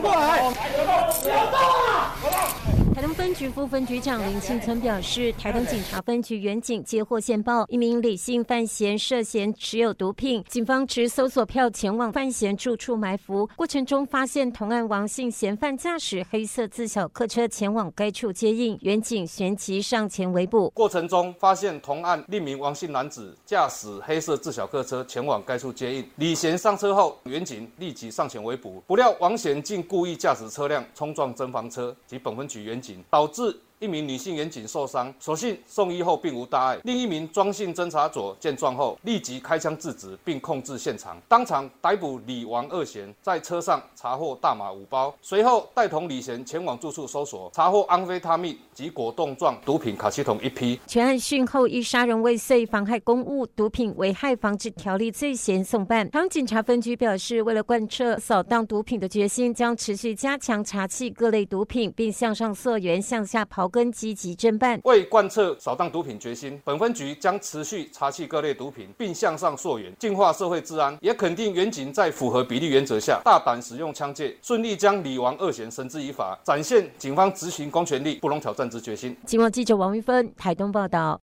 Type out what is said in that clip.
过来。分局副分局长林庆存表示，台东警察分局员警接获线报，一名李姓犯嫌涉嫌持有毒品，警方持搜索票前往犯嫌住处埋伏，过程中发现同案王姓嫌犯驾驶黑色自小客车前往该处接应，员警旋即上前围捕。过程中发现同案另名王姓男子驾驶黑色自小客车前往该处接应，李贤上车后，员警立即上前围捕，不料王贤竟故意驾驶车辆冲撞侦防车及本分局员警。导致一名女性员警受伤，所幸送医后并无大碍。另一名庄姓侦查佐见状后，立即开枪制止并控制现场，当场逮捕李王二贤，在车上查获大麻五包。随后带同李贤前往住处搜索，查获安非他命及果冻状毒品卡西酮一批。全案讯后以杀人未遂、妨害公务、毒品危害防治条例罪嫌送办。台东警察分局表示，为了贯彻扫荡毒品的决心，将持续加强查缉各类毒品，并向上溯源、向下刨。跟积极侦办，为贯彻扫荡毒品决心，本分局将持续查缉各类毒品，并向上溯源，净化社会治安。也肯定远警在符合比例原则下，大胆使用枪械，顺利将李王二嫌绳之以法，展现警方执行公权力不容挑战之决心。新闻记者王玉芬台东报道。